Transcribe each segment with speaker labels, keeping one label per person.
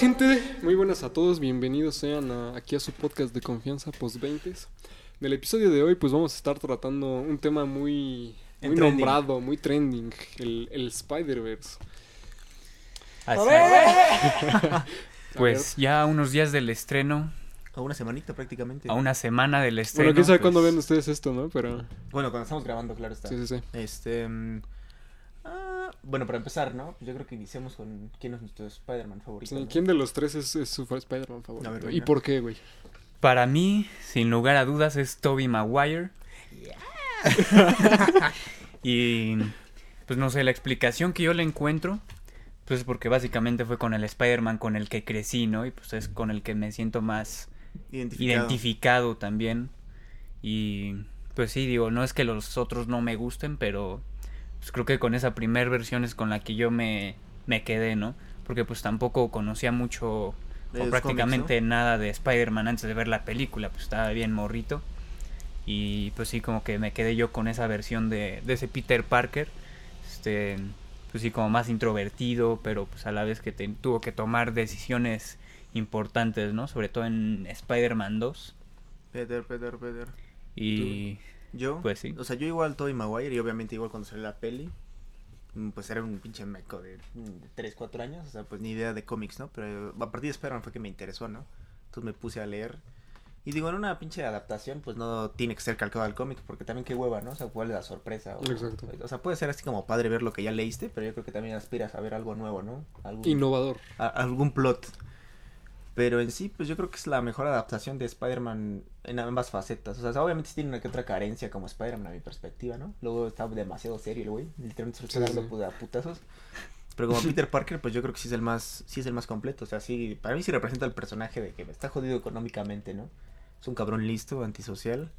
Speaker 1: gente? Muy buenas a todos, bienvenidos sean a- aquí a su podcast de confianza post 20 En el episodio de hoy pues vamos a estar tratando un tema muy, muy
Speaker 2: trending.
Speaker 1: nombrado, muy trending, el, el Spider-Verse.
Speaker 3: Pues ya a unos días del estreno,
Speaker 2: A una semanita prácticamente.
Speaker 3: a una semana del estreno.
Speaker 1: Bueno, quién sabe
Speaker 3: pues,
Speaker 1: cuándo ven ustedes esto, ¿no? Pero
Speaker 2: Bueno, cuando estamos grabando, claro está.
Speaker 1: sí, sí, sí.
Speaker 2: Este. mm, ah, bueno, para empezar, ¿no? Yo creo que iniciamos con quién es nuestro Spider-Man favorito.
Speaker 1: Sí,
Speaker 2: ¿no?
Speaker 1: ¿Quién de los tres es, es su Spider-Man favorito?
Speaker 2: A ver,
Speaker 1: ¿Y por qué, güey?
Speaker 3: Para mí, sin lugar a dudas, es Toby Maguire. y pues no sé, la explicación que yo le encuentro, pues es porque básicamente fue con el Spider-Man con el que crecí, ¿no? Y pues es con el que me siento más
Speaker 2: Identificado.
Speaker 3: identificado también. Y pues sí, digo, no es que los otros no me gusten, pero pues creo que con esa primer versión es con la que yo me, me quedé, ¿no? Porque pues tampoco conocía mucho o prácticamente nada de Spider-Man antes de ver la película, pues estaba bien morrito. Y pues sí, como que me quedé yo con esa versión de, de ese Peter Parker. Este, pues sí, como más introvertido, pero pues a la vez que te- tuvo que tomar decisiones importantes, ¿no? Sobre todo en Spider-Man 2.
Speaker 2: Peter, Peter, Peter.
Speaker 3: Y
Speaker 2: Yo.
Speaker 3: Pues sí.
Speaker 2: O sea, yo igual Tobey Maguire y obviamente igual cuando salió la peli. mm, Pues era un pinche meco de, mm, de 3, 4 años. O sea, pues ni idea de cómics, ¿no? Pero a partir de Spider-Man fue que me interesó, ¿no? Entonces me puse a leer. Y digo, en una pinche adaptación, pues no tiene que ser calcado al cómic, porque también qué hueva, ¿no? O sea, cuál es la sorpresa. O,
Speaker 1: Exacto.
Speaker 2: O sea, puede ser así como padre ver lo que ya leíste, pero yo creo que también aspiras a ver algo nuevo, ¿no? Algún,
Speaker 1: Innovador.
Speaker 2: a- algún plot. Pero en sí, pues yo creo que es la mejor adaptación de Spider-Man en ambas facetas. O sea, obviamente tiene una que otra carencia como Spider-Man a mi perspectiva, ¿no? Luego está demasiado serio el güey. Literalmente se lo está
Speaker 1: Sí,
Speaker 2: dando
Speaker 1: sí.
Speaker 2: pu- a putazos. Pero como Peter Parker, pues yo creo que sí es el más, sí es el más completo. O sea, sí, para mí sí representa el personaje de que está jodido económicamente, ¿no? Es un cabrón listo, antisocial.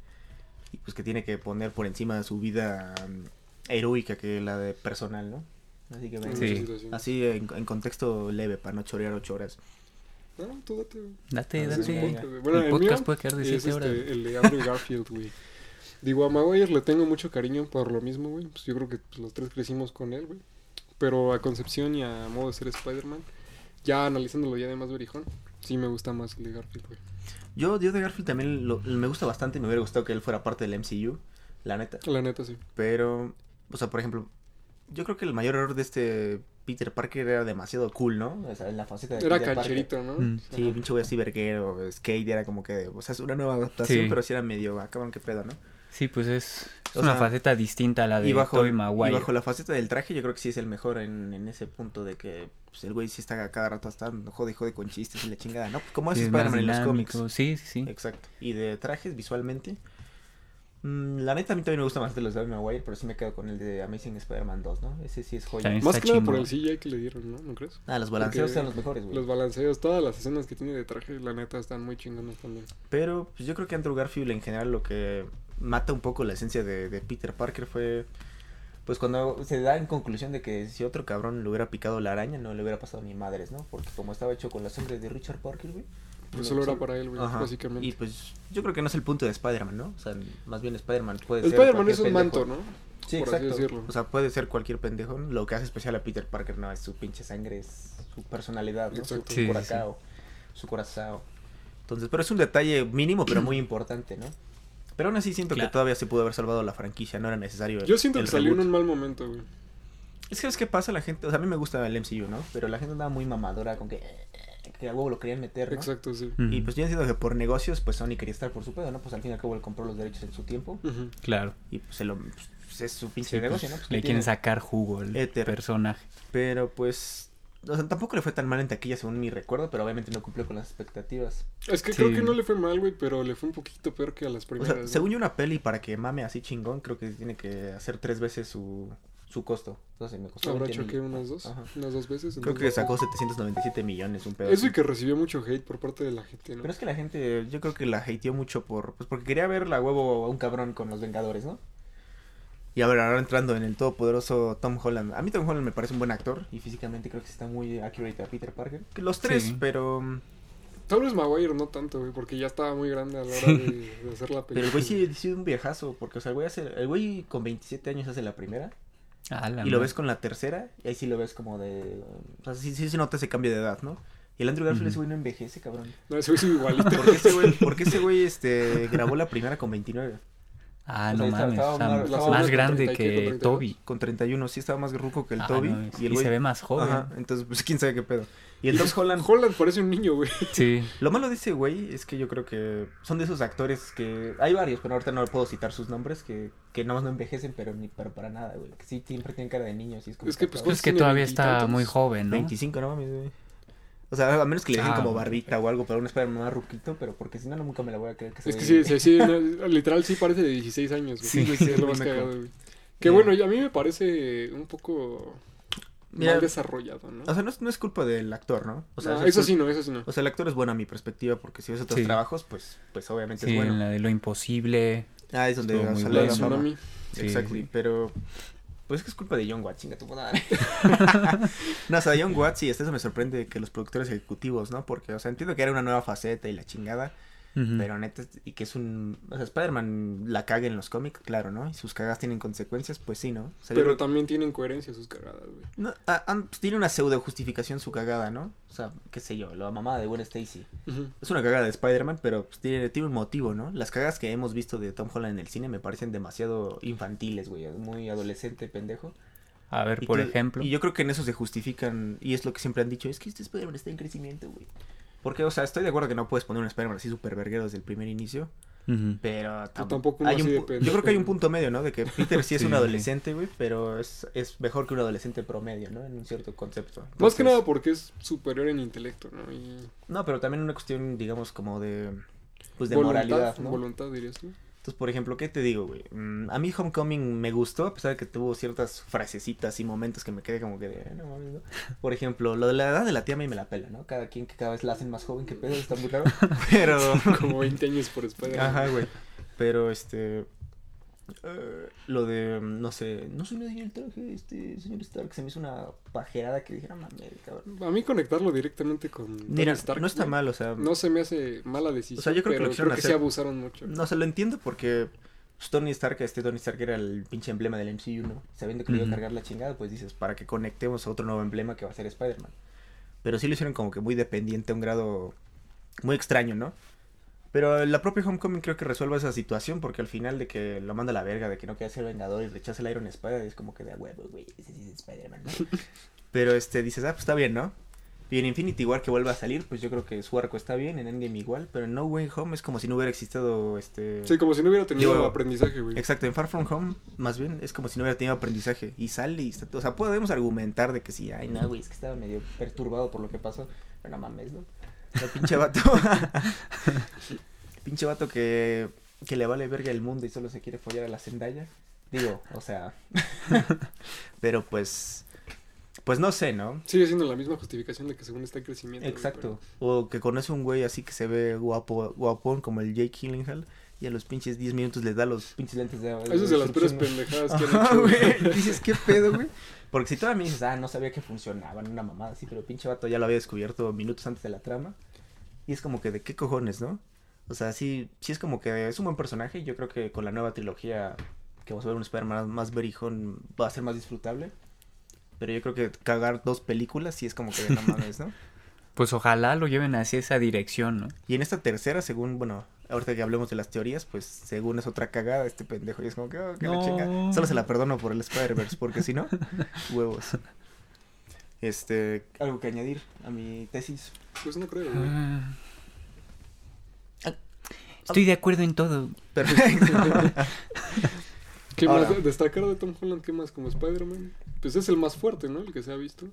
Speaker 2: Y pues que tiene que poner por encima de su vida mm, heroica que la de personal, ¿no? Así que
Speaker 3: Sí.
Speaker 2: Así en, en contexto leve, para no chorear ocho horas.
Speaker 1: No, tú date,
Speaker 3: date,
Speaker 2: Ah,
Speaker 3: date.
Speaker 1: podcast. Bueno,
Speaker 3: el
Speaker 1: el
Speaker 3: podcast
Speaker 1: mío
Speaker 3: puede quedar de
Speaker 1: es
Speaker 3: 7 horas.
Speaker 1: este, el de Andrew Garfield, güey. Digo, a Maguire le tengo mucho cariño por lo mismo, güey. Pues yo creo que pues, los tres crecimos con él, güey. Pero a Concepción y a modo de ser Spider-Man, ya analizándolo ya de más verijón, sí me gusta más el de Garfield, güey.
Speaker 2: Yo, yo de Garfield también lo- me gusta bastante. Me hubiera gustado que él fuera parte del MCU, la neta.
Speaker 1: La neta, sí.
Speaker 2: Pero, o sea, por ejemplo, yo creo que el mayor error de este Peter Parker era demasiado cool, ¿no? O sea, en la faceta de
Speaker 1: Era
Speaker 2: Peter Parker.
Speaker 1: cancherito, ¿no?
Speaker 3: Mm.
Speaker 2: Sí,
Speaker 1: Ajá.
Speaker 2: pinche güey así verguero, skate, era como que, o sea, es una nueva adaptación,
Speaker 3: Sí.
Speaker 2: pero sí era medio, ah, cabrón, qué pedo, ¿no?
Speaker 3: Sí, pues es, es una
Speaker 2: sea,
Speaker 3: faceta distinta a la de
Speaker 2: Y bajo,
Speaker 3: Tobey
Speaker 2: y bajo la faceta del traje, yo creo que sí es el mejor en, en ese punto de que pues, el güey sí está cada rato hasta jode y jode con chistes y la chingada, ¿no? Pues como es Spider-Man en los cómics.
Speaker 3: Sí, sí, sí.
Speaker 2: Exacto. Y de trajes visualmente. Mm, la neta a mí también me gusta más de los de Tobey Maguire, pero sí me quedo con el de Amazing Spider-Man 2, ¿no? Ese sí es joya.
Speaker 3: También
Speaker 1: Más que nada por el CGI que le dieron, ¿no? ¿No crees?
Speaker 2: Ah, los balanceos
Speaker 1: Porque
Speaker 2: son los mejores, güey.
Speaker 1: Los balanceos, todas las escenas que tiene de traje, la neta, están muy chingonas también.
Speaker 2: Pero pues, yo creo que Andrew Garfield en general lo que mata un poco la esencia de, de Peter Parker fue pues cuando se da en conclusión de que si otro cabrón le hubiera picado la araña no le hubiera pasado ni madres, ¿no? Porque como estaba hecho con la sangre de Richard Parker, güey.
Speaker 1: Pues solo era para él, güey,
Speaker 2: Ajá.
Speaker 1: básicamente.
Speaker 2: Y pues yo creo que no es el punto de Spider-Man, ¿no? O sea, más bien Spider-Man puede ser
Speaker 1: Spider-Man es un
Speaker 2: pendejo.
Speaker 1: manto, ¿no?
Speaker 2: Sí,
Speaker 1: por así
Speaker 2: exacto.
Speaker 1: decirlo.
Speaker 2: O sea, puede ser cualquier pendejo. ¿no? Lo que hace especial a Peter Parker no es su pinche sangre, es su personalidad, ¿no? Su,
Speaker 1: Exacto.
Speaker 2: su
Speaker 3: Sí, sí,
Speaker 2: curacao, su corazón. Entonces, pero es un detalle mínimo, pero muy importante, ¿no? Pero aún así siento
Speaker 3: Claro.
Speaker 2: que todavía se pudo haber salvado la franquicia, no era necesario. el-
Speaker 1: Yo siento
Speaker 2: el
Speaker 1: que salió en un mal momento, güey.
Speaker 2: Es que es que pasa la gente, o sea, a mí me gusta el MCU, ¿no? Pero la gente andaba muy mamadora con que, que a huevo lo querían meter, ¿no?
Speaker 1: Exacto, sí.
Speaker 2: Y pues yo entiendo que por negocios, pues Sony quería estar por su pedo, ¿no? Pues al fin y al cabo él compró los derechos en su tiempo.
Speaker 3: Claro.
Speaker 2: Y pues, se lo, pues, es su pinche
Speaker 3: Sí, pues,
Speaker 2: negocio, ¿no? Pues, ¿qué
Speaker 3: le quieren sacar jugo al personaje.
Speaker 2: Pero pues. O sea, tampoco le fue tan mal en taquilla según mi recuerdo, pero obviamente no cumplió con las expectativas.
Speaker 1: Es que
Speaker 3: Sí.
Speaker 1: creo que no le fue mal, güey, pero le fue un poquito peor que a las
Speaker 2: O
Speaker 1: primeras.
Speaker 2: según yo una peli para que mame así chingón, creo que tiene que hacer tres veces su, su costo. Entonces me costó
Speaker 1: Habrá
Speaker 2: 20
Speaker 1: hecho que
Speaker 2: mil.
Speaker 1: unas dos,
Speaker 2: Ajá.
Speaker 1: unas dos veces.
Speaker 2: Creo que sacó 797 millones, un pedo.
Speaker 1: Eso y que recibió mucho hate por parte de la gente, ¿no?
Speaker 2: Pero es que la gente, yo creo que la hateó mucho por, pues porque quería ver la huevo a un cabrón con los Vengadores, ¿no? Y a ver, ahora entrando en el todopoderoso Tom Holland. A mí Tom Holland me parece un buen actor y físicamente creo que está muy accurate a Peter Parker. Que Los tres,
Speaker 3: Sí.
Speaker 2: pero... mm,
Speaker 1: vez Maguire no tanto, güey, porque ya estaba muy grande a la hora de, de hacer la película.
Speaker 2: Pero el güey sí ha sido un viejazo, porque, o sea, el güey, hace, el güey con 27 años hace la primera.
Speaker 3: Ah,
Speaker 2: Y lo ves con la tercera, y ahí sí lo ves como de... O sea, sí, sí se nota ese cambio de edad, ¿no? Y el Andrew Garfield, ese güey no envejece, cabrón.
Speaker 1: No, ese güey es igualito.
Speaker 2: Porque ese güey, porque ese güey este, grabó la primera con 29.
Speaker 3: Ah, no mames.
Speaker 2: estaba más-
Speaker 3: más,
Speaker 2: estaba más
Speaker 3: grande
Speaker 1: con 30 y
Speaker 3: que
Speaker 1: con 32.
Speaker 3: Toby.
Speaker 2: Con 31, sí estaba más ruco que el
Speaker 3: Ah,
Speaker 2: Toby.
Speaker 3: no,
Speaker 2: y el
Speaker 3: y
Speaker 2: güey...
Speaker 3: se ve más joven.
Speaker 2: Ajá, entonces, pues quién sabe qué pedo. Y el Tom Holland,
Speaker 1: Holland parece un niño, güey.
Speaker 3: Sí.
Speaker 2: Lo malo de ese güey es que yo creo que son de esos actores que... Hay varios, pero ahorita no puedo citar sus nombres, que, que nada más no envejecen, pero ni pero para nada, güey. Que sí siempre tienen cara de niños. Y es como
Speaker 1: Es que, pues,
Speaker 3: Pues
Speaker 1: ¿cuántos
Speaker 3: que todavía está muy joven, ¿no?
Speaker 2: 25, no mames, güey. O sea, a menos que le dejen
Speaker 3: Ah,
Speaker 2: como barbita o algo, pero un Spider-Man más ruquito, pero porque si no, no, nunca me la voy a creer que
Speaker 1: Es
Speaker 2: se
Speaker 1: que
Speaker 2: ve-
Speaker 1: sí, sí, sí, no, literal sí parece de 16 años, güey.
Speaker 2: Sí, sí,
Speaker 1: es lo más cagado, güey. Que
Speaker 2: Eh.
Speaker 1: bueno, y a mí me parece un poco
Speaker 2: Mira,
Speaker 1: mal desarrollado, ¿no?
Speaker 2: O sea, no es, no es culpa del actor, ¿no? O sea,
Speaker 1: No,
Speaker 2: es
Speaker 1: eso sí no, eso sí no.
Speaker 2: O sea, el actor es bueno a mi perspectiva, porque si ves otros
Speaker 3: Sí.
Speaker 2: trabajos, pues, pues obviamente
Speaker 3: Sí,
Speaker 2: es
Speaker 3: en
Speaker 2: bueno.
Speaker 3: la de lo imposible.
Speaker 2: Ah, es donde salió
Speaker 1: La
Speaker 2: fama. Exactly, pero pues es que es culpa de John Watts, chinga tu madre. no, o sea, John Watts y hasta eso me sorprende que los productores ejecutivos, ¿no? Porque, o sea, entiendo que era una nueva faceta y la chingada, Pero neta, y que es un... O sea, Spider-Man la caga en los cómics, claro, ¿no? Y sus cagas tienen consecuencias, pues sí, ¿no? O sea, yo
Speaker 1: Pero también tienen coherencia sus cagadas, güey.
Speaker 2: no, ah, ah, pues tiene una pseudo justificación su cagada, ¿no? O sea, qué sé yo, la mamá de Gwen Stacy. Es una cagada de Spider-Man, pero pues, tiene, tiene un motivo, ¿no? Las cagas que hemos visto de Tom Holland en el cine me parecen demasiado infantiles, güey. Muy adolescente, pendejo.
Speaker 3: A ver,
Speaker 2: Y
Speaker 3: por ejemplo.
Speaker 2: Y yo creo que en eso se justifican, y es lo que siempre han dicho, es que este Spider-Man está en crecimiento, güey. Porque, o sea, estoy de acuerdo que no puedes poner un Spider-Man así súper verguero desde el primer inicio, pero tam-
Speaker 1: tampoco
Speaker 2: hay un Yo creo que hay un punto medio, ¿no? De que Peter sí es
Speaker 3: Sí.
Speaker 2: un adolescente, güey, pero es, es mejor que un adolescente promedio, ¿no? En un cierto concepto.
Speaker 1: Más que nada porque es superior en intelecto, ¿no? Y
Speaker 2: No, pero también una cuestión, digamos, como de... Pues de
Speaker 1: voluntad,
Speaker 2: moralidad, ¿no?
Speaker 1: voluntad, dirías tú.
Speaker 2: Entonces, por ejemplo, ¿qué te digo, güey? Mm, a mí Homecoming me gustó, a pesar de que tuvo ciertas frasecitas y momentos que me quedé como que de... "Eh, no mames, ¿no?". Por ejemplo, lo de la edad de la tía a mí me la pela, ¿no? Cada quien que cada vez la hacen más joven, que pedo, está muy raro. Pero...
Speaker 1: Como 20 años por Spider-Man.
Speaker 2: Ajá, güey. Pero, este... eh, lo de, mm, no sé, no soy nadie en el traje, este, señor Stark, se me hizo una pajerada que dijera, mames, cabrón.
Speaker 1: A mí conectarlo directamente con
Speaker 2: Mira,
Speaker 1: Stark,
Speaker 2: no está mal, o sea,
Speaker 1: No se me hace mala decisión.
Speaker 2: O sea, yo creo que
Speaker 1: pero
Speaker 2: lo quisieron
Speaker 1: creo que
Speaker 2: hacer-
Speaker 1: abusaron mucho.
Speaker 2: No, se lo entiendo porque pues, Tony Stark, este Tony Stark era el pinche emblema del MCU, ¿no? Sabiendo que le iba a cargar la chingada, pues dices, para que conectemos a otro nuevo emblema que va a ser Spider-Man. Pero sí lo hicieron como que muy dependiente a un grado muy extraño, ¿no? Pero la propia Homecoming creo que resuelve esa situación porque al final de que lo manda a la verga, de que no quiere ser vengador y rechaza el Iron Spider, es como que de huevo, güey, ese es Spider-Man, ¿no? Pero este, dices, ah, pues está bien, ¿no? Y en Infinity igual que vuelva a salir, pues yo creo que su arco está bien, en Endgame igual, pero en No Way Home es como si no hubiera existido este...
Speaker 1: Sí, como si no hubiera tenido aprendizaje, güey.
Speaker 2: Exacto, en Far From Home, más bien, es como si no hubiera tenido aprendizaje. Y sale y está... O sea, podemos argumentar de que sí, ay, no, güey, es que estaba medio perturbado por lo que pasó. Pero no mames, ¿no? El pinche vato... pinche vato que... Que le vale verga el mundo y solo se quiere follar a la Zendaya. Digo, o sea... pero pues... Pues no sé, ¿no?
Speaker 1: Sigue siendo la misma justificación de que según está en crecimiento.
Speaker 2: Exacto. O que conoce un güey así que se ve guapo, guapón como el Jake Gyllenhaal y a los pinches 10 minutos le da los pinches lentes de...
Speaker 1: Eso es de las peores pendejadas que han hecho.
Speaker 2: güey. Dices, ¿qué pedo, güey? Porque si todavía me dices, ah, no sabía que funcionaban, una mamada así, pero pinche vato ya lo había descubierto minutos antes de la trama. Y es como que, ¿de qué cojones, no? O sea, sí, sí es como que es un buen personaje y yo creo que con la nueva trilogía que vamos a ver un Spider-Man más, berijón va a ser más disfrutable. Pero yo creo que cagar dos películas sí es como que no mames, ¿no?
Speaker 3: Pues ojalá lo lleven hacia esa dirección, ¿no?
Speaker 2: Y en esta tercera, según, bueno, ahorita que hablemos de las teorías, pues según es otra cagada este pendejo. Y es como que, oh, que la chinga. Solo se la perdono por el Spider-Verse, porque si no, huevos. Este, algo que añadir a mi tesis.
Speaker 1: Pues no creo, güey.
Speaker 3: Ah. Estoy de acuerdo en todo.
Speaker 2: Perfecto.
Speaker 1: ¿Qué
Speaker 2: Ahora.
Speaker 1: más? de- Destacar de Tom Holland, ¿qué más? Como Spider-Man. Pues es el más fuerte, ¿no? El que se ha visto.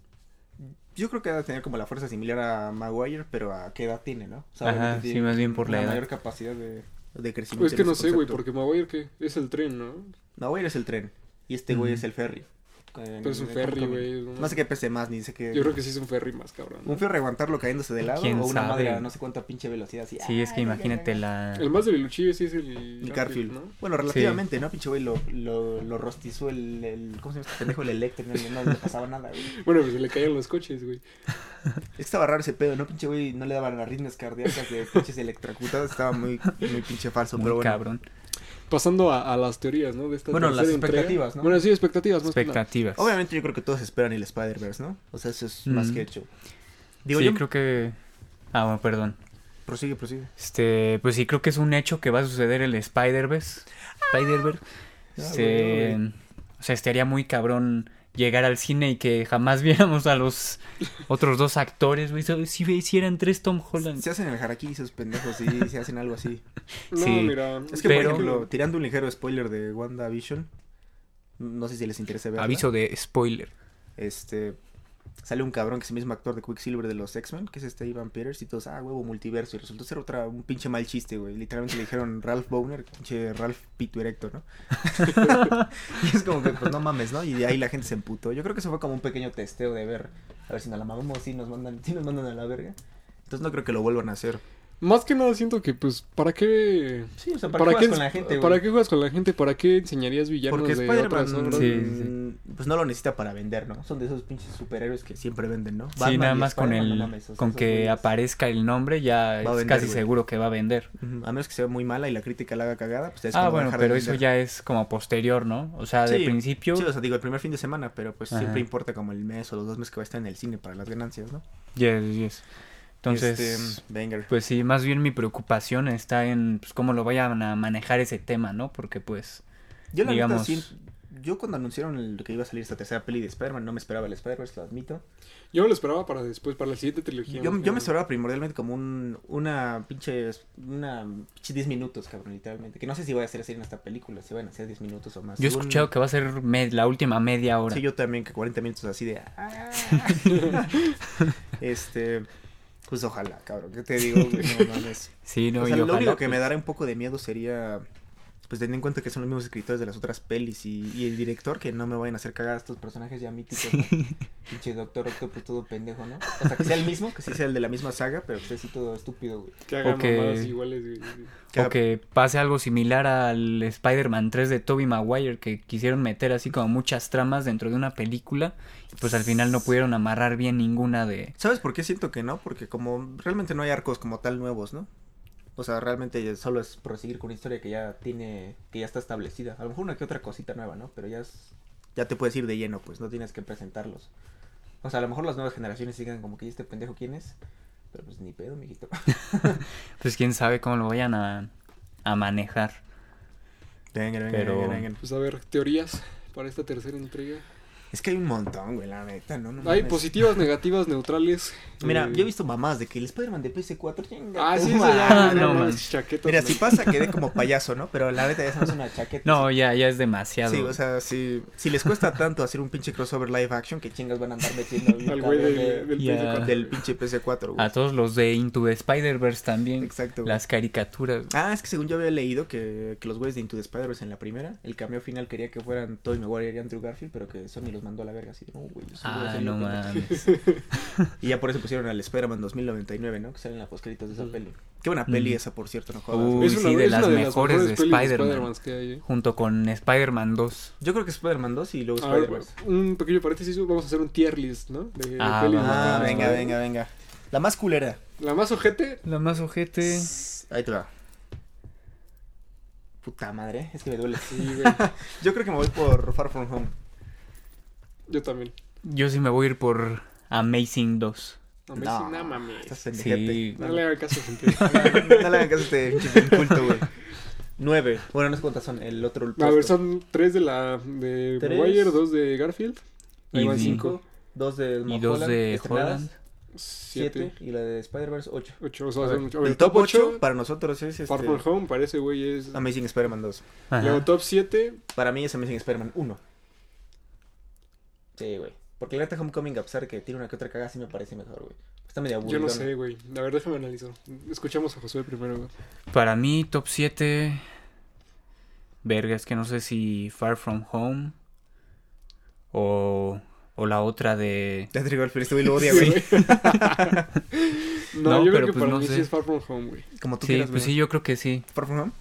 Speaker 2: Yo creo que va a tener como la fuerza similar a Maguire, pero a qué edad tiene, ¿no? O
Speaker 3: Ajá, sí, más bien por la edad.
Speaker 2: mayor capacidad de, de crecimiento.
Speaker 1: Pues es que no sé, güey, porque Maguire, ¿qué? Es el tren, ¿no?
Speaker 2: Maguire es el tren y este güey es el ferry.
Speaker 1: Pero es un ferry, güey.
Speaker 2: No sé qué pese más, ni sé qué.
Speaker 1: Yo creo que sí es un ferry más, cabrón. ¿no?
Speaker 2: Un ferry aguantarlo cayéndose de lado
Speaker 3: ¿Quién
Speaker 2: o una
Speaker 3: sabe?
Speaker 2: madre a no sé cuánta pinche velocidad así.
Speaker 3: Sí, es que imagínate la...
Speaker 1: El más debiluchillo sí es el...
Speaker 2: El Garfield.
Speaker 1: ¿no?
Speaker 2: Bueno, relativamente, ¿no? Pinche güey lo, lo, lo rostizó el, el. ¿Cómo se llama este pendejo? El Electro. No, no le pasaba nada, güey.
Speaker 1: Bueno, pues se le caían los coches, güey.
Speaker 2: Es que estaba raro ese pedo, ¿no? Pinche güey no le daban arritmias cardíacas de pinches electrocutadas. Estaba muy, muy pinche falso,
Speaker 3: Muy
Speaker 2: pero bueno.
Speaker 3: cabrón.
Speaker 1: Pasando a, a las teorías, ¿no? De esta
Speaker 2: Bueno, las
Speaker 1: entrega.
Speaker 2: expectativas, ¿no?
Speaker 1: Bueno, sí, expectativas más que.
Speaker 3: Expectativas.
Speaker 2: Obviamente yo creo que todos esperan el Spider-Verse, ¿no? O sea, eso es más
Speaker 3: Mm.
Speaker 2: que hecho. Digo,
Speaker 3: sí,
Speaker 2: yo...
Speaker 3: creo que... Ah, bueno, perdón.
Speaker 2: Prosigue, prosigue.
Speaker 3: Este, pues sí, creo que es un hecho que va a suceder el Spider-Verse. Spider-Verse.
Speaker 2: Ah,
Speaker 3: Este,
Speaker 2: bueno,
Speaker 3: o sea, estaría muy cabrón llegar al cine y que jamás viéramos a los otros dos actores, güey. Si hicieran tres Tom Holland.
Speaker 2: Se hacen el harakiri esos pendejos y se hacen algo así.
Speaker 1: No,
Speaker 3: Sí.
Speaker 1: mira.
Speaker 2: Es que,
Speaker 3: Pero-
Speaker 2: por ejemplo, tirando un ligero spoiler de WandaVision, no sé si les interesa verla.
Speaker 3: Aviso de spoiler.
Speaker 2: Este, sale un cabrón que es el mismo actor de Quicksilver de los X-Men, que es este Ivan Peters, y todos, ah, huevo, multiverso. Y resultó ser otra, un pinche mal chiste, güey. Literalmente le dijeron Ralph Boner, pinche Ralph Pito Erecto, ¿no? y es como que, pues no mames, ¿no? Y de ahí la gente se emputó. Yo creo que eso fue como un pequeño testeo de ver, a ver si nos la mamamos, si nos mandan, si nos mandan a la verga. Entonces no creo que lo vuelvan a hacer.
Speaker 1: Más que nada siento que, pues, ¿para qué?
Speaker 2: Sí, o sea, ¿para, qué juegas con la gente, güey?
Speaker 1: ¿Para qué juegas con la gente? ¿Para qué enseñarías villanos
Speaker 2: Porque
Speaker 1: de
Speaker 2: Spider-Man
Speaker 1: otras obras?
Speaker 3: Sí,
Speaker 2: mm, pues no lo necesita para vender, ¿no? Son de esos pinches superhéroes que siempre venden, ¿no?
Speaker 3: sí,
Speaker 2: Batman
Speaker 3: nada
Speaker 2: y
Speaker 3: más con el
Speaker 2: no mames,
Speaker 3: con que
Speaker 2: güeyes-
Speaker 3: aparezca el nombre ya es
Speaker 2: vender,
Speaker 3: casi
Speaker 2: güey.
Speaker 3: seguro que va a vender.
Speaker 2: A menos que sea muy mala y la crítica la haga cagada, pues es
Speaker 3: Ah, bueno, pero eso ya es como posterior, ¿no? O sea, de
Speaker 2: Sí,
Speaker 3: principio
Speaker 2: Sí, o sea, digo, el primer fin de semana, pero pues
Speaker 3: Ajá.
Speaker 2: siempre importa como el mes o los dos meses que va a estar en el cine para las ganancias, ¿no?
Speaker 3: yes, yes. Entonces,
Speaker 2: Este.
Speaker 3: Pues sí, más bien mi preocupación está en pues, cómo lo vayan a manejar ese tema, ¿no? Porque pues,
Speaker 2: Yo la
Speaker 3: digamos-
Speaker 2: neta, sí, yo cuando anunciaron el- que iba a salir esta tercera peli de Spider-Man, no me esperaba el Spider-Verse, lo admito.
Speaker 1: Yo lo esperaba para después, para la siguiente trilogía.
Speaker 2: Yo, yo me esperaba primordialmente como un, una pinche, una pinche 10 minutos, cabrón, literalmente. Que no sé si voy a hacer así en esta película, si van a ser 10 minutos o más.
Speaker 3: yo he escuchado que va a ser me- la última media hora.
Speaker 2: Sí, yo también, que 40 minutos así de... "Ah". este... Pues ojalá, cabrón, ¿qué te digo? No mames.
Speaker 3: Sí, no,
Speaker 2: o sea,
Speaker 3: y
Speaker 2: lo
Speaker 3: ojalá,
Speaker 2: único que
Speaker 3: pues,
Speaker 2: me dará un poco de miedo sería... Pues teniendo en cuenta que son los mismos escritores de las otras pelis y, y el director, que no me vayan a hacer cagar a estos personajes ya míticos, ¿no? Pinche Doctor Octopus todo pendejo, ¿no? O sea, que sea el mismo, que sí sea el de la misma saga, pero que sea así todo estúpido, güey.
Speaker 1: Que hagan
Speaker 3: O que-
Speaker 1: mamadas iguales, güey.
Speaker 2: Que-
Speaker 3: O que pase algo similar al Spider-Man 3 de Tobey Maguire, que quisieron meter así como muchas tramas dentro de una película, y pues al final no pudieron amarrar bien ninguna de...
Speaker 2: ¿Sabes por qué siento que no? Porque como realmente no hay arcos como tal nuevos, ¿no? O sea, realmente solo es proseguir con una historia que ya tiene, que ya está establecida. A lo mejor una que otra cosita nueva, ¿no? Pero ya es, ya te puedes ir de lleno, pues no tienes que presentarlos. O sea, a lo mejor las nuevas generaciones sigan como que ¿y este pendejo quién es? Pero pues ni pedo, mijito.
Speaker 3: Pues quién sabe cómo lo vayan a, a manejar.
Speaker 2: Venga, venga,
Speaker 3: Pero-
Speaker 2: venga, venga.
Speaker 1: Pues a ver, teorías para esta tercera entrega.
Speaker 2: Es que hay un montón, güey, la neta, ¿no? no
Speaker 1: Hay
Speaker 2: mames.
Speaker 1: positivas, negativas, neutrales.
Speaker 2: Mira,
Speaker 1: eh,
Speaker 2: yo he visto mamás de que el Spider-Man de PS4 chinga.
Speaker 1: Ah, sí, se
Speaker 2: madre.
Speaker 1: llama.
Speaker 3: no
Speaker 1: no, chaquetas.
Speaker 2: Mira,
Speaker 1: no.
Speaker 2: si pasa, quedé como payaso, ¿no? Pero la neta, esa no es una chaqueta.
Speaker 3: No, ya, ya es demasiado.
Speaker 2: Sí, o sea, si, si les cuesta tanto hacer un pinche crossover live action, que chingas van a andar metiendo
Speaker 1: Al güey del,
Speaker 2: de-
Speaker 1: del
Speaker 3: Ya.
Speaker 1: PS4.
Speaker 2: del pinche PS4, güey.
Speaker 3: A todos los de Into the Spider-Verse también.
Speaker 2: Exacto. güey.
Speaker 3: Las caricaturas.
Speaker 2: Ah, es que según yo había leído que, que los güeyes de Into the Spider-Verse en la primera, el cameo final quería que fueran Tobey Maguire y Andrew Garfield, pero que Sony los mandó a la verga así de, no, güey,
Speaker 3: Ah, no
Speaker 2: yo, pendejo".
Speaker 3: mames.
Speaker 2: Y ya por eso pusieron al Spider-Man 2099, ¿no? Que salen las poscritos de esa peli. Qué buena peli
Speaker 3: Mm.
Speaker 2: esa, por cierto, no jodas.
Speaker 3: Uy,
Speaker 2: güey.
Speaker 1: Es una,
Speaker 3: sí, de
Speaker 1: es
Speaker 3: las
Speaker 1: una
Speaker 3: mejores de Spider-Man.
Speaker 1: Eh.
Speaker 3: Junto con Spider-Man 2.
Speaker 2: Yo creo que Spider-Man 2 y luego Spider-Verse.
Speaker 1: un pequeño paréntesis, vamos a hacer un tier list, ¿no? De, de
Speaker 3: Ah,
Speaker 1: pelis
Speaker 2: Ah, venga,
Speaker 1: Spider-Man.
Speaker 2: venga, venga. La más culera.
Speaker 1: La más ojete,
Speaker 3: La más ojete.
Speaker 2: Ahí te va. Puta madre, es que me duele.
Speaker 1: sí, güey.
Speaker 2: Yo creo que me voy por Far From Home.
Speaker 1: Yo también.
Speaker 3: Yo sí me voy a ir por Amazing 2.
Speaker 1: No, me
Speaker 2: No,
Speaker 1: mames.
Speaker 2: Estás.
Speaker 3: Sí.
Speaker 1: No le hagan caso, gente.
Speaker 2: No le hagan caso a este inculto, güey. Nueve. Bueno, no sé cuántas son. El otro.
Speaker 1: A ver, son tres de la de. Maguire, dos de Garfield. Ahí
Speaker 3: Y
Speaker 1: van
Speaker 3: cinco.
Speaker 2: Dos de
Speaker 3: Y dos de
Speaker 2: estrenadas,
Speaker 3: Holland.
Speaker 1: Siete.
Speaker 2: Siete. Y la de Spider-Verse, ocho.
Speaker 1: Ocho. O sea,
Speaker 2: ver,
Speaker 1: son ocho.
Speaker 2: el
Speaker 1: El
Speaker 2: top
Speaker 1: top
Speaker 2: 8
Speaker 1: 8,
Speaker 2: para nosotros es este,
Speaker 1: Far From Home, parece, güey, es...
Speaker 2: Amazing Spider-Man 2.
Speaker 3: Ajá.
Speaker 1: Luego top 7,
Speaker 2: Para mí es Amazing Spider-Man 1. Sí, güey. Porque la neta Homecoming, a pesar de que tiene una que otra cagada, sí me parece mejor, güey. Está medio aburrido.
Speaker 1: yo no sé, güey. La verdad, déjame analizar. Escuchamos a Josué primero, güey.
Speaker 3: Para mí, top 7. Verga, es que no sé si Far From Home. O, o la otra de.
Speaker 2: Ya te digo, el güey lo odia, güey.
Speaker 1: no,
Speaker 3: No,
Speaker 1: yo
Speaker 3: pero
Speaker 1: creo que
Speaker 3: pues
Speaker 1: para
Speaker 3: no
Speaker 1: mí
Speaker 3: sé.
Speaker 1: sí es Far From Home, güey.
Speaker 2: Como tú
Speaker 3: Sí,
Speaker 2: quieras,
Speaker 3: pues
Speaker 2: güey.
Speaker 3: sí, yo creo que sí.
Speaker 2: ¿Far From Home?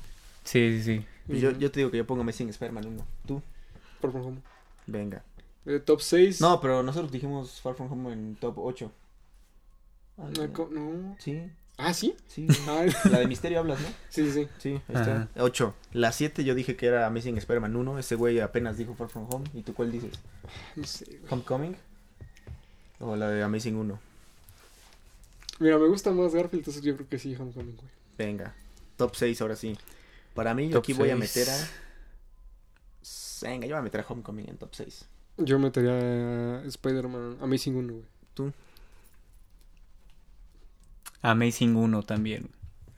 Speaker 3: Sí, sí, sí.
Speaker 2: Yo, yo te digo que yo pongo Amazing Spider-Man 1. ¿Tú?
Speaker 1: Far From Home.
Speaker 2: Venga.
Speaker 1: Eh, top 6.
Speaker 2: No, pero nosotros dijimos Far From Home en top 8. Ah,
Speaker 1: No, co- no.
Speaker 2: Sí,
Speaker 1: Ah, ¿sí?
Speaker 2: sí.
Speaker 1: Ah,
Speaker 2: La de Misterio hablas, ¿no?
Speaker 1: sí, sí, sí.
Speaker 2: Sí, ahí está.
Speaker 3: Ajá.
Speaker 2: 8. La 7 yo dije que era Amazing Spider-Man 1. Ese güey apenas dijo Far From Home. ¿Y tú cuál dices?
Speaker 1: No sé, güey.
Speaker 2: ¿Homecoming? ¿O la de Amazing 1?
Speaker 1: Mira, me gusta más Garfield, entonces yo creo que sí, Homecoming, güey.
Speaker 2: Venga. Top 6 ahora sí. Para mí, yo
Speaker 3: Top
Speaker 2: aquí voy a meter a. Venga, yo voy a meter a Homecoming en top 6.
Speaker 1: Yo metería a Spider-Man Amazing 1, güey.
Speaker 3: Amazing 1 también.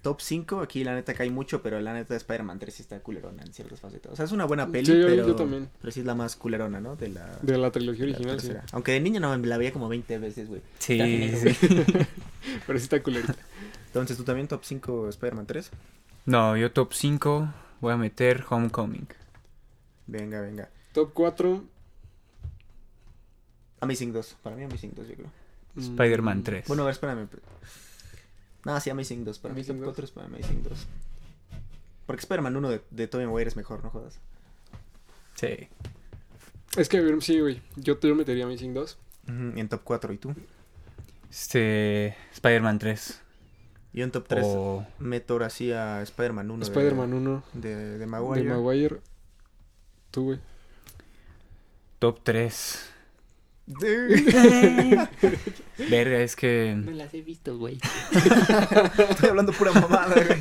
Speaker 2: Top 5, aquí la neta cae mucho, pero la neta de Spider-Man 3 sí está culerona en ciertas facetas. O sea, es una buena peli,
Speaker 1: Sí, yo-
Speaker 2: pero,
Speaker 1: yo también.
Speaker 2: pero sí es la más culerona, ¿no? De la,
Speaker 1: De la trilogía
Speaker 2: de la
Speaker 1: original, sí.
Speaker 2: tercera. Aunque de niña no la veía como 20 veces, güey.
Speaker 3: Sí, sí.
Speaker 1: Pero sí está culerita.
Speaker 2: Entonces, ¿tú también top 5 Spider-Man 3?
Speaker 3: No, yo top 5 voy a meter Homecoming.
Speaker 2: Venga, venga.
Speaker 1: Top 4.
Speaker 2: Amazing 2. Para mí Amazing 2, yo creo.
Speaker 3: Spider-Man 3.
Speaker 2: Bueno, a ver, espérame. No, sí, Amazing 2. Para mí
Speaker 1: Amazing
Speaker 2: top
Speaker 1: 2.
Speaker 2: 4 es para Amazing 2. Porque Spider-Man 1 de, de Tobey Maguire es mejor, no jodas.
Speaker 3: Sí.
Speaker 1: Es que, sí, güey. Yo, yo metería Amazing 2.
Speaker 2: Ujú, Y en top 4, ¿y tú?
Speaker 3: Este. Spider-Man 3.
Speaker 2: Yo en top 3
Speaker 3: O.
Speaker 2: meto ahora sí a Spider-Man 1.
Speaker 1: Spider-Man 1
Speaker 2: De, de
Speaker 1: de
Speaker 2: Maguire.
Speaker 1: Maguire. Tú, güey.
Speaker 3: Top 3. Verga, es que.
Speaker 4: las he visto, güey.
Speaker 2: Estoy hablando pura mamada, güey.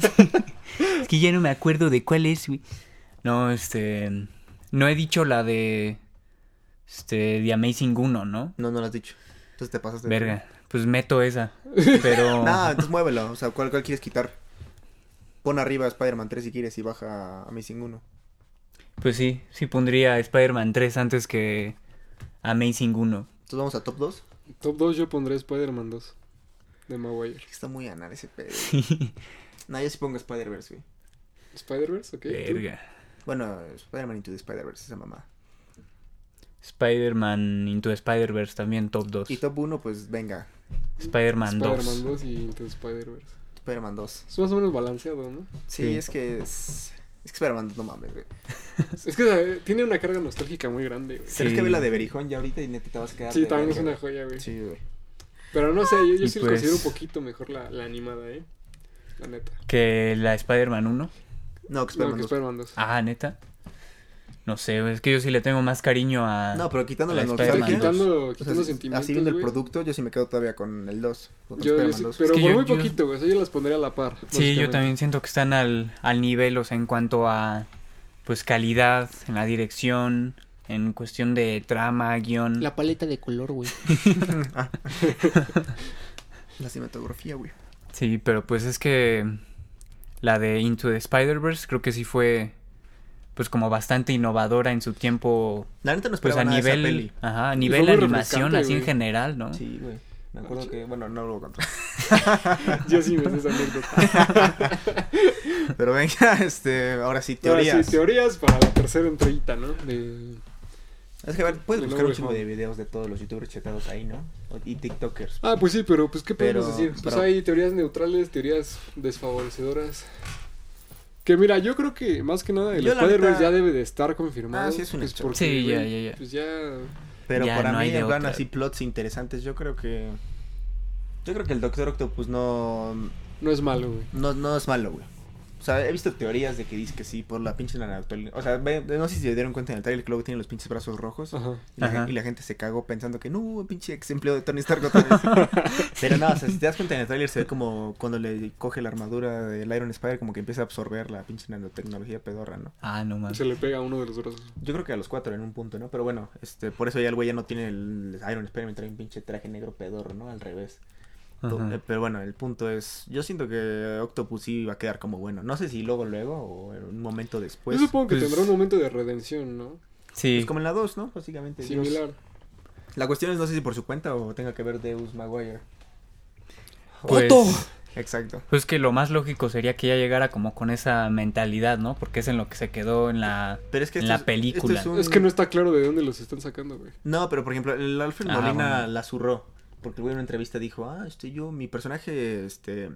Speaker 3: Es que ya no me acuerdo de cuál es, güey. No, este. No he dicho la de. Este. The Amazing 1, ¿no?
Speaker 2: No, no lo has dicho. Entonces te pasaste. de-
Speaker 3: Verga. Pues meto esa. Pero.
Speaker 2: No, entonces muévelo. O sea, ¿cuál, cuál quieres quitar? Pon arriba Spider-Man 3 si quieres y baja Amazing 1.
Speaker 3: Pues sí, sí pondría Spider-Man 3 antes que Amazing 1.
Speaker 2: Entonces vamos a top 2.
Speaker 1: Top 2 yo pondré Spider-Man 2 de Maguire.
Speaker 2: Está muy anal ese pedo. No, yo sí pongo Spider-Verse, güey.
Speaker 1: Spider-Verse, ok. ¿tú?
Speaker 3: Verga.
Speaker 2: Bueno, Spider-Man Into the Spider-Verse, esa mamá.
Speaker 3: Spider-Man Into Spider-Verse también top 2.
Speaker 2: Y top 1, pues venga.
Speaker 3: Spider-Man 2.
Speaker 1: Spider-Man 2 y Into the Spider-Verse.
Speaker 2: Spider-Man 2.
Speaker 1: Es más o menos balanceado, ¿no?
Speaker 2: Sí,
Speaker 3: Sí.
Speaker 2: es que es. Es que Spider-Man 2, no mames, güey.
Speaker 1: Es que tiene una carga nostálgica muy grande, güey.
Speaker 3: Sí.
Speaker 2: Tienes que ver la de Berijón ya ahorita y neta te vas a quedar.
Speaker 1: Sí, también es una joya, güey.
Speaker 2: Sí, güey.
Speaker 1: Pero no sé, yo, yo sí
Speaker 3: pues-
Speaker 1: considero un poquito mejor la, la animada, ¿eh? La neta.
Speaker 3: Que la Spider-Man 1.
Speaker 2: No, que
Speaker 1: No,
Speaker 2: Spider-Man
Speaker 1: que
Speaker 2: 2.
Speaker 1: Spider-Man 2.
Speaker 3: Ah, neta. No sé, es que yo sí le tengo más cariño a.
Speaker 2: No, pero quitando la nostalgia.
Speaker 1: Quitando,
Speaker 2: o sea,
Speaker 1: quitando
Speaker 2: así viendo el producto, yo sí me quedo todavía con el 2. Con
Speaker 1: Yo- yo
Speaker 2: Spider-Man
Speaker 1: sí-
Speaker 2: 2.
Speaker 1: pero
Speaker 3: Es que
Speaker 1: por
Speaker 3: yo-
Speaker 1: muy
Speaker 3: yo-
Speaker 1: poquito, güey. Yo las pondría a la par.
Speaker 3: Sí, yo también siento que están al, al nivel, o sea, en cuanto a pues calidad, en la dirección, en cuestión de trama, guion.
Speaker 4: La paleta de color, güey.
Speaker 2: La cinematografía, güey.
Speaker 3: Sí, pero pues es que la de Into the Spider-Verse creo que sí fue pues como bastante innovadora en su tiempo,
Speaker 2: La neta no
Speaker 3: pues a
Speaker 2: nada de esa
Speaker 3: nivel,
Speaker 2: peli.
Speaker 3: ajá, a nivel animación así en general, ¿no?
Speaker 2: Sí, güey. Me acuerdo que, bueno, no lo voy a contar.
Speaker 1: Yo sí me sé esa anécdota.
Speaker 2: Pero venga, este, ahora sí,
Speaker 1: Ahora
Speaker 2: teorías.
Speaker 1: sí, teorías para la tercera entrevista, ¿no? De...
Speaker 2: Es que a ver, puedes
Speaker 1: De
Speaker 2: buscar un chingo
Speaker 1: de
Speaker 2: de videos de todos los youtubers chetados ahí, ¿no? Y tiktokers.
Speaker 1: Ah, pues sí, pero pues ¿qué podemos
Speaker 2: Pero-
Speaker 1: decir? Pues
Speaker 2: pero-
Speaker 1: hay teorías neutrales, teorías desfavorecedoras. Que mira, yo creo que más que nada el Spider-Verse
Speaker 2: neta-
Speaker 1: ya debe de estar confirmado.
Speaker 2: Ah, sí, es un
Speaker 1: pues, porque,
Speaker 3: Sí, ya, ya, ya.
Speaker 1: Pues ya...
Speaker 2: Pero
Speaker 3: Ya
Speaker 2: para
Speaker 3: no
Speaker 2: mí, en plan
Speaker 3: otra.
Speaker 2: así, plots interesantes, yo creo que... Yo creo que el Doctor Octopus no...
Speaker 1: No es malo, güey.
Speaker 2: No, no es malo, güey. O sea, he visto teorías de que dice que sí, por la pinche naturaleza. O sea, ve- no sé si se dieron cuenta en el trailer que luego tiene los pinches brazos rojos.
Speaker 1: Ajá.
Speaker 2: Y la,
Speaker 3: Ajá.
Speaker 2: gen- y la gente se cagó pensando que no, pinche ex empleo de Tony Stark otra vez. Pero no, o sea, si te das cuenta en el tráiler se ve como cuando le coge la armadura del Iron Spider como que empieza a absorber la pinche nanotecnología pedorra, ¿no?
Speaker 3: Ah, no mames.
Speaker 1: Se le pega a uno de los brazos.
Speaker 2: Yo creo que a los cuatro en un punto, ¿no? Pero bueno, este, por eso ya el güey ya no tiene el Iron Spider, trae un pinche traje negro pedorro, ¿no? Al revés.
Speaker 3: Ajá.
Speaker 2: Eh, Pero bueno, el punto es, yo siento que Octopus sí va a quedar como bueno. No sé si luego, luego o en un momento después.
Speaker 1: Yo supongo que
Speaker 3: pues-
Speaker 1: tendrá un momento de redención, ¿no?
Speaker 3: Sí.
Speaker 2: Pues como en la 2, ¿no? Básicamente. Dios.
Speaker 1: Similar.
Speaker 2: La cuestión es no sé si por su cuenta o tenga que ver Deus Maguire.
Speaker 3: Pues,
Speaker 2: Exacto.
Speaker 3: pues que lo más lógico sería que ya llegara como con esa mentalidad, ¿no? Porque es en lo que se quedó en la...
Speaker 2: Pero es que
Speaker 3: En la
Speaker 2: es-
Speaker 3: película.
Speaker 2: un-
Speaker 1: Es que no está claro de dónde los están sacando, güey.
Speaker 2: No, pero por ejemplo, el Alfred
Speaker 3: Ah,
Speaker 2: Molina
Speaker 3: bueno.
Speaker 2: la zurró. Porque güey en una entrevista dijo, ah, este yo, mi personaje, este,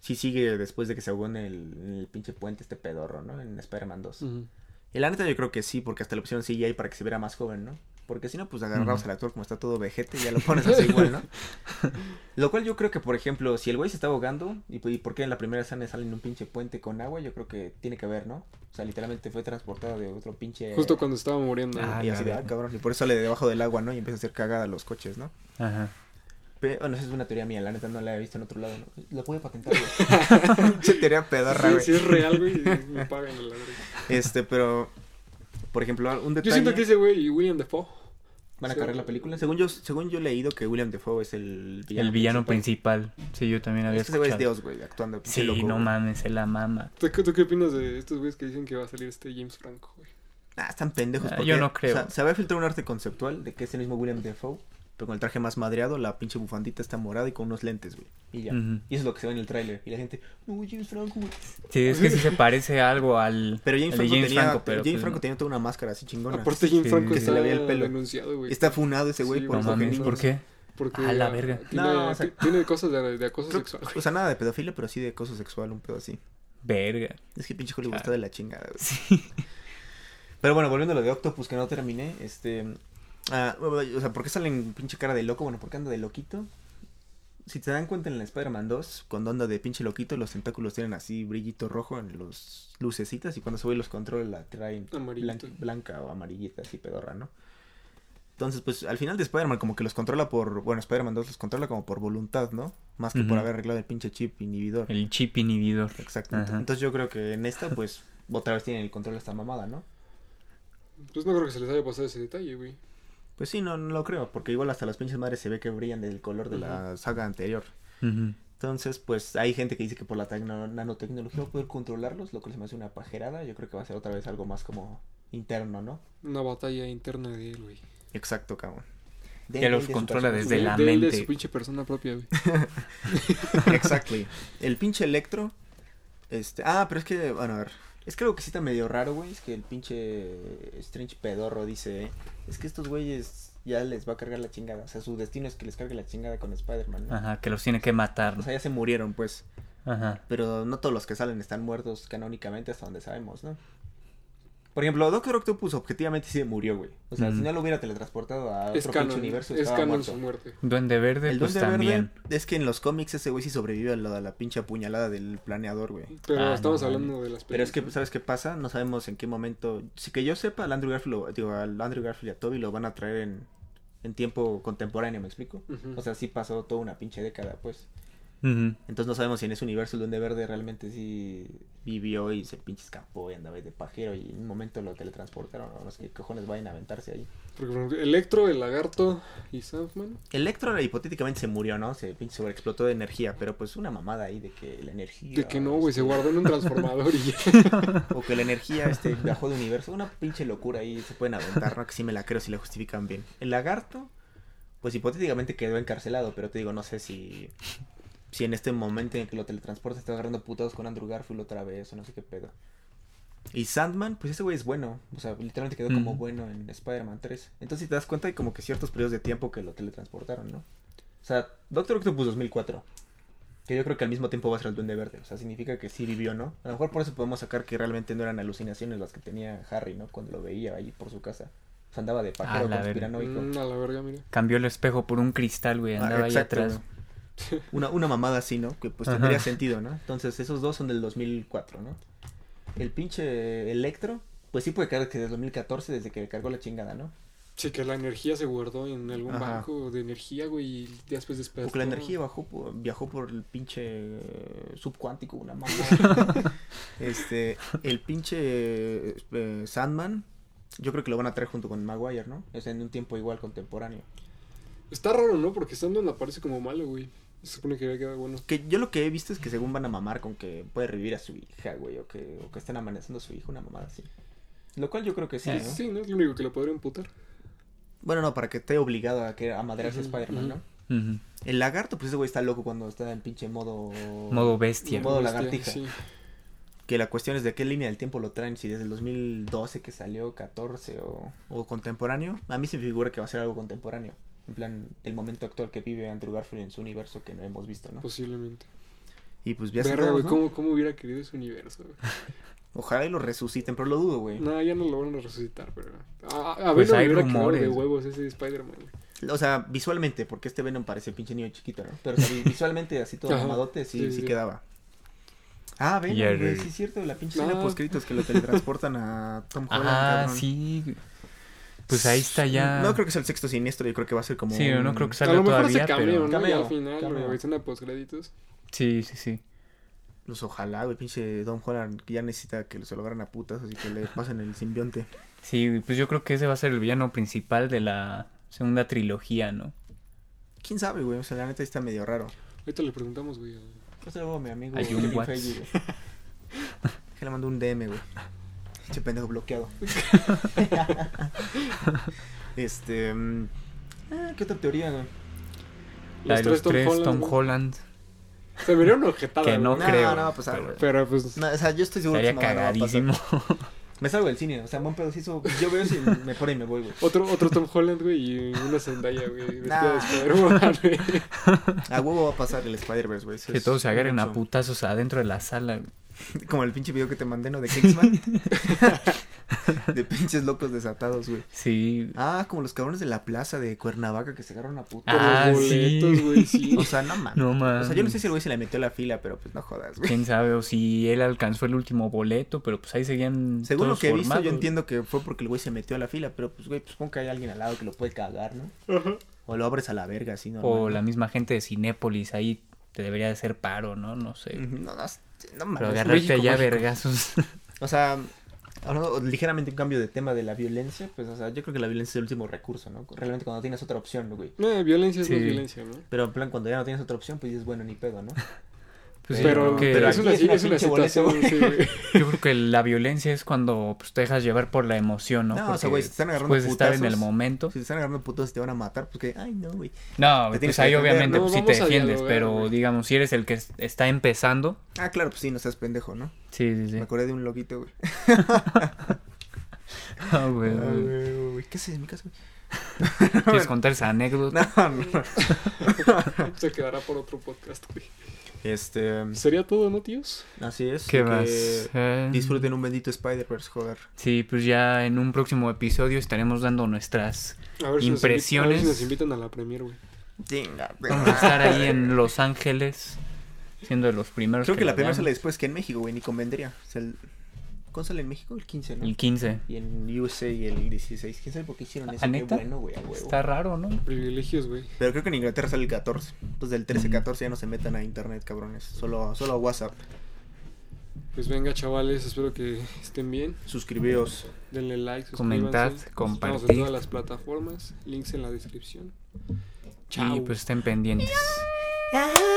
Speaker 2: sí sigue después de que se ahogó en el, en el pinche puente este pedorro, ¿no? En Spider-Man 2.
Speaker 1: Ujú.
Speaker 2: Y la neta yo creo que sí, porque hasta le pusieron CGI para que se viera más joven, ¿no? Porque si no, pues agarramos
Speaker 3: Ujú.
Speaker 2: al actor como está todo vejete y ya lo pones así igual, ¿no? Lo cual yo creo que, por ejemplo, si el güey se está ahogando, y, y por qué en la primera escena sale en un pinche puente con agua, yo creo que tiene que ver, ¿no? O sea, literalmente fue transportado de otro pinche...
Speaker 1: Justo cuando estaba muriendo.
Speaker 3: Ah,
Speaker 1: güey.
Speaker 2: Y así de, ah, cabrón, y por eso sale de debajo del agua, ¿no? Y empieza a hacer cagada a los coches, ¿no?
Speaker 3: Ajá.
Speaker 2: Pe- Bueno, esa es una teoría mía, la neta no la he visto en otro lado, ¿no? La puede patentar, güey. Pinche teoría pedorra, güey.
Speaker 1: sí es real, güey, y me pagan el ladrillo.
Speaker 2: Este, pero, por ejemplo, un detalle...
Speaker 1: Yo siento que ese güey y William Dafoe.
Speaker 2: ¿Van a
Speaker 1: Sí.
Speaker 2: cargar la película? Según yo, según yo he leído que William Defoe es el villano,
Speaker 3: El villano principal. Sí, yo también había
Speaker 2: Es que ese güey es
Speaker 3: escuchado.
Speaker 2: Dios, güey, actuando.
Speaker 3: Sí,
Speaker 2: loco,
Speaker 3: no
Speaker 2: güey.
Speaker 3: mames, se la mama.
Speaker 1: ¿Tú, qué- tú qué opinas de estos güeyes que dicen que va a salir este James Franco, güey?
Speaker 2: Ah, están pendejos.
Speaker 3: Ah,
Speaker 2: porque,
Speaker 3: yo no creo.
Speaker 2: O sea, se había filtrado un arte conceptual de que es el mismo William Defoe, pero con el traje más madreado, la pinche bufandita está morada y con unos lentes, güey. Y ya. Y eso es lo que se ve en el tráiler. Y la gente, no, James Franco, güey.
Speaker 3: Sí, es que sí se parece algo al
Speaker 2: Pero James, Franco, tenía,
Speaker 3: Franco, pero
Speaker 2: James
Speaker 3: pues,
Speaker 2: Franco
Speaker 3: no.
Speaker 2: tenía toda una máscara así chingona.
Speaker 1: Aparte James
Speaker 3: Sí,
Speaker 1: Franco
Speaker 3: que
Speaker 2: se le veía el pelo.
Speaker 1: denunciado, güey.
Speaker 2: Está funado ese güey
Speaker 1: Sí,
Speaker 2: por
Speaker 3: No mames, ¿por qué?
Speaker 1: Porque
Speaker 3: A la verga.
Speaker 1: Tiene,
Speaker 2: No, o sea-
Speaker 1: ti- tiene cosas de, de acoso
Speaker 2: Creo-
Speaker 1: sexual.
Speaker 2: o sea, nada de pedofilia, pero sí de acoso sexual, un pedo así.
Speaker 3: Verga.
Speaker 2: Es que pinche Hollywood
Speaker 3: Ah.
Speaker 2: está de la chingada, güey. Pero bueno, volviendo a lo de Octopus que no terminé, este... ah, o sea, ¿por qué sale en pinche cara de loco? Bueno, porque anda de loquito. Si te dan cuenta en la Spider-Man 2, cuando anda de pinche loquito, los tentáculos tienen así brillito rojo en los lucecitas y cuando se ve los controles la traen blanca o amarillita, así pedorra, ¿no? Entonces, pues al final de Spider-Man como que los controla por... Bueno, Spider-Man 2 los controla como por voluntad, ¿no? Más que por haber arreglado el pinche chip inhibidor.
Speaker 3: El chip inhibidor.
Speaker 2: Exacto. Entonces yo creo que en esta, pues, otra vez tienen el control de esta mamada, ¿no?
Speaker 1: Pues no creo que se les haya pasado ese detalle, güey.
Speaker 2: Pues sí, no, no lo creo, porque igual hasta las pinches madres se ve que brillan del color de la saga anterior. Entonces, pues hay gente que dice que por la tecno- nanotecnología va a poder controlarlos, lo que se me hace una pajerada. Yo creo que va a ser otra vez algo más como interno, ¿no?
Speaker 1: Una batalla interna de él, güey.
Speaker 2: Exacto, cabrón. De
Speaker 3: Que
Speaker 2: él,
Speaker 3: los
Speaker 2: de
Speaker 3: controla desde la
Speaker 1: de él, de
Speaker 3: mente.
Speaker 1: su pinche persona propia, güey.
Speaker 2: Exactly. El pinche Electro. Este. Ah, pero es que. Bueno, a ver. Es que algo que sí está medio raro, güey. Es que el pinche Strange pedorro dice. eh, Es que estos güeyes ya les va a cargar la chingada. O sea, su destino es que les cargue la chingada con Spider-Man. ¿no?
Speaker 3: Ajá, que los tiene que matar.
Speaker 2: O sea, ya se murieron, pues.
Speaker 3: Ajá.
Speaker 2: Pero no todos los que salen están muertos canónicamente hasta donde sabemos, ¿no? Por ejemplo, Doctor Octopus objetivamente sí murió, güey. O sea,
Speaker 3: Mm.
Speaker 2: si no lo hubiera teletransportado a
Speaker 1: Es
Speaker 2: otro pinche
Speaker 1: canon.
Speaker 2: universo,
Speaker 1: Es
Speaker 2: estaba muerto.
Speaker 1: su muerte.
Speaker 3: Duende Verde,
Speaker 2: El
Speaker 3: pues
Speaker 2: Duende
Speaker 3: también.
Speaker 2: Verde es que en los cómics ese güey sí sobrevive a la, a la pinche apuñalada del planeador, güey.
Speaker 1: Pero
Speaker 3: Ah,
Speaker 1: estamos
Speaker 3: no,
Speaker 1: hablando de las
Speaker 2: Pero es que,
Speaker 1: películas.
Speaker 2: ¿sabes qué pasa? No sabemos en qué momento. Si que yo sepa, al Andrew Garfield, lo- digo, al Andrew Garfield y a Toby lo van a traer en, en tiempo contemporáneo, ¿me explico? O sea, sí pasó toda una pinche década, pues. Entonces no sabemos si en ese universo el Duende Verde realmente sí vivió y se pinche escapó y andaba de pajero y en un momento lo teletransportaron no sé qué cojones vayan a aventarse ahí.
Speaker 1: Porque, Electro, el lagarto y Sandman.
Speaker 2: Electro hipotéticamente se murió, ¿no? Se pinche sobreexplotó de energía, pero pues una mamada ahí de que la energía...
Speaker 1: De que no, güey, se
Speaker 2: este,
Speaker 1: guardó en un transformador y ya.
Speaker 2: O que la energía este viajó de universo. Una pinche locura ahí se pueden aventar, ¿no? Que sí me la creo si la justifican bien. El lagarto, pues hipotéticamente quedó encarcelado, pero te digo, no sé si. Si en este momento en que lo teletransporta está agarrando putados con Andrew Garfield otra vez, o no sé qué pedo. Y Sandman, pues ese güey es bueno. O sea, literalmente quedó como bueno en Spider-Man 3. Entonces, si te das cuenta, hay como que ciertos periodos de tiempo que lo teletransportaron, ¿no? O sea, Doctor Octopus 2004. Que yo creo que al mismo tiempo va a ser el Duende Verde. O sea, significa que sí vivió, ¿no? A lo mejor por eso podemos sacar que realmente no eran alucinaciones las que tenía Harry, ¿no? Cuando lo veía ahí por su casa. O sea, andaba de pajero
Speaker 3: Ah, la verga.
Speaker 2: conspiranoico.
Speaker 1: Mm, a la verga, mira.
Speaker 3: Cambió el espejo por un cristal, güey.
Speaker 2: Ah,
Speaker 3: Andaba ahí
Speaker 2: exacto,
Speaker 3: atrás.
Speaker 2: Una, una mamada así, ¿no? Que pues
Speaker 3: Ajá.
Speaker 2: tendría sentido, ¿no? Entonces, esos dos son del 2004, ¿no? El pinche Electro, pues sí puede caer que desde 2014, desde que cargó la chingada, ¿no?
Speaker 1: Sí, que la energía se guardó en algún
Speaker 2: Ajá.
Speaker 1: banco de energía, güey, y después despertó.
Speaker 2: Porque la energía bajó por- viajó por el pinche subcuántico, una mamada. este, el pinche eh, Sandman, yo creo que lo van a traer junto con Maguire, ¿no? Es en un tiempo igual contemporáneo.
Speaker 1: Está raro, ¿no? Porque Sandman aparece como malo, güey. Se supone que había quedado bueno.
Speaker 2: Que yo lo que he visto es que según van a mamar con que puede revivir a su hija, güey, o que, o que estén amenazando a su hijo, una mamada así. Lo cual yo creo que sí,
Speaker 1: Sí,
Speaker 2: ¿no?
Speaker 1: sí, ¿no? Es lo único que le podría imputar.
Speaker 2: Bueno, no, para que esté obligado a que a madrearse a
Speaker 1: Ujú,
Speaker 2: Spider-Man. ¿no? El lagarto, pues ese güey está loco cuando está en pinche modo...
Speaker 3: Modo bestia.
Speaker 2: Modo lagartija.
Speaker 1: Sí.
Speaker 2: Que la cuestión es de qué línea del tiempo lo traen, si desde el 2012 que salió, 14 o, o contemporáneo. A mí se me figura que va a ser algo contemporáneo. En plan, el momento actual que vive Andrew Garfield en su universo que no hemos visto, ¿no?
Speaker 1: Posiblemente.
Speaker 2: y pues ya
Speaker 1: Verga, güey,
Speaker 2: ¿no?
Speaker 1: ¿cómo, ¿cómo hubiera querido ese universo? güey?
Speaker 2: Ojalá y lo resuciten, pero lo dudo, güey.
Speaker 1: No, ya no lo van a resucitar, pero... A, a
Speaker 3: Pues
Speaker 1: Venom
Speaker 3: hay
Speaker 1: hubiera
Speaker 3: rumores.
Speaker 1: de huevos ese Spider-Man. güey.
Speaker 2: O sea, visualmente, porque este Venom parece pinche niño chiquito, ¿no? Pero o sea, vi- visualmente así todo
Speaker 1: Ajá.
Speaker 2: mamadote, sí,
Speaker 1: Sí,
Speaker 2: sí,
Speaker 1: sí.
Speaker 2: quedaba. Ah, Venom, güey, sí es cierto, la pinche escena
Speaker 1: Ah.
Speaker 2: postcritos que lo teletransportan a Tom Holland,
Speaker 3: Ah,
Speaker 2: cabrón.
Speaker 3: sí. Pues ahí está ya.
Speaker 2: No creo que sea el sexto siniestro, yo creo que va a ser como.
Speaker 3: Sí,
Speaker 2: un-
Speaker 3: no creo que
Speaker 1: A
Speaker 3: salga
Speaker 1: lo mejor
Speaker 3: todavía,
Speaker 1: ese cameo,
Speaker 3: pero...
Speaker 1: ¿no? Al final,
Speaker 2: cameo.
Speaker 1: escena postcréditos.
Speaker 3: Sí, sí, sí.
Speaker 2: Pues ojalá, güey, pinche Don Holland, que ya necesita que se lo agarren a putas, así que le pasen el simbionte.
Speaker 3: Sí, pues yo creo que ese va a ser el villano principal de la segunda trilogía, ¿no?
Speaker 2: ¿Quién sabe, güey? O sea, la neta está medio raro.
Speaker 1: Ahorita le preguntamos, güey. a-
Speaker 2: Pues luego mi amigo
Speaker 3: A Jun Watts.
Speaker 2: Que le mandó un DM, güey. Ese pendejo bloqueado. este. mm, ah, ¿Qué otra teoría, güey?
Speaker 3: La de los tres Tom. Holland.
Speaker 1: Se me dio una ojetada,
Speaker 3: Que no
Speaker 1: güey.
Speaker 3: creo.
Speaker 2: No, no va a pasar,
Speaker 3: pero
Speaker 2: güey.
Speaker 1: Pero pues.
Speaker 2: No, o sea, yo estoy seguro que no va a pasar.
Speaker 3: cagadísimo.
Speaker 2: Me salgo del cine, o sea, buen pedo, si eso, yo veo si me pone y me voy, güey.
Speaker 1: Otro, otro Tom Holland, güey, y una Zendaya, güey, vestida
Speaker 2: Nah.
Speaker 1: de Spider-Man, güey.
Speaker 2: A huevo va a pasar el Spider-Verse, güey.
Speaker 3: que todos se agarren a putazos adentro de la sala. güey.
Speaker 2: Como el pinche video que te mandé, ¿no? De Kingsman. de pinches locos desatados, güey.
Speaker 3: Sí.
Speaker 2: Ah, como los cabrones de la plaza de Cuernavaca que se agarraron a puta.
Speaker 1: Por
Speaker 3: Ah,
Speaker 1: los boletos,
Speaker 3: sí.
Speaker 1: güey, sí.
Speaker 2: O sea, no mames.
Speaker 3: No mames.
Speaker 2: O sea, yo no sé si el güey se le metió a la fila, pero pues no jodas, güey.
Speaker 3: Quién sabe, o si él alcanzó el último boleto, pero pues ahí seguían.
Speaker 2: Según lo que he visto, yo entiendo que fue porque el güey se metió a la fila, pero pues, güey, pues supongo que hay alguien al lado que lo puede cagar, ¿no?
Speaker 1: Ajá.
Speaker 2: O lo abres a la verga, así, ¿no?
Speaker 3: O la misma gente de Cinépolis ahí te debería de hacer paro, ¿no? No sé.
Speaker 2: No, no, no
Speaker 3: Pero
Speaker 2: mames.
Speaker 3: agarrarte
Speaker 1: México,
Speaker 3: allá vergazos.
Speaker 2: O sea, hablando ligeramente un cambio de tema de la violencia, pues, o sea, yo creo que la violencia es el último recurso, ¿no? Realmente cuando tienes otra opción, ¿no, güey?
Speaker 1: No, violencia es
Speaker 3: Sí.
Speaker 1: más violencia, ¿no?
Speaker 2: Pero en plan, cuando ya no tienes otra opción, pues dices, bueno, ni pedo, ¿no?
Speaker 3: Pues sí,
Speaker 1: pero,
Speaker 3: que-
Speaker 1: pero es
Speaker 2: aquí
Speaker 1: una,
Speaker 2: es una
Speaker 1: es una situación, sí, güey.
Speaker 3: Yo creo que la violencia es cuando pues, te dejas llevar por la emoción, ¿no?
Speaker 2: No, o sea,
Speaker 3: Porque
Speaker 2: güey, si te están agarrando
Speaker 3: Puedes estar en el momento.
Speaker 2: Si te están agarrando putos y te van a matar, pues que, ay, no, güey.
Speaker 3: No,
Speaker 2: Te
Speaker 3: pues ahí obviamente
Speaker 1: ¿no?
Speaker 3: pues, sí te defiendes,
Speaker 1: dialogar,
Speaker 3: pero
Speaker 1: güey.
Speaker 3: digamos, si eres el que es- está empezando,
Speaker 2: Ah, claro, pues sí, no seas pendejo, ¿no?
Speaker 3: sí, sí, sí.
Speaker 2: Me acordé de un loguito, güey.
Speaker 3: Ah, güey,
Speaker 2: Ah,
Speaker 3: güey.
Speaker 2: güey, güey, ¿Qué haces en mi casa, güey?
Speaker 3: ¿Quieres contar esa anécdota?
Speaker 2: No, no.
Speaker 1: Se quedará por otro podcast, güey.
Speaker 2: Este,
Speaker 1: Sería todo, ¿no, tíos?
Speaker 2: así es.
Speaker 3: ¿Qué
Speaker 2: que
Speaker 3: más? Eh,
Speaker 2: Disfruten un bendito Spider-Verse, joder.
Speaker 3: Sí, pues ya en un próximo episodio estaremos dando nuestras...
Speaker 1: A ver si nos invi-
Speaker 3: Impresiones.
Speaker 1: a ver si nos invitan a la premier, güey.
Speaker 3: Vamos a estar ahí en Los Ángeles, siendo de los primeros
Speaker 2: Creo que la primera sale después que en México, güey, ni convendría. O sea, el... ¿Cuándo sale en México? El 15, ¿no?
Speaker 3: El 15.
Speaker 2: Y en USA el 16. ¿Quién sabe por qué hicieron eso?
Speaker 3: ¿Ah,
Speaker 2: Qué
Speaker 3: neta?
Speaker 2: bueno, güey, a huevo.
Speaker 3: Está raro, ¿no?
Speaker 1: Privilegios, güey.
Speaker 2: Pero creo que en Inglaterra sale el 14. Entonces del 13 14 ya no se metan a internet, cabrones. Solo, solo a WhatsApp.
Speaker 1: Pues venga, chavales, espero que estén bien.
Speaker 2: Suscribíos.
Speaker 1: Denle like,
Speaker 3: Comentad, compartid.
Speaker 1: Estamos en todas las plataformas. Links en la descripción. Chao.
Speaker 3: Y pues estén pendientes.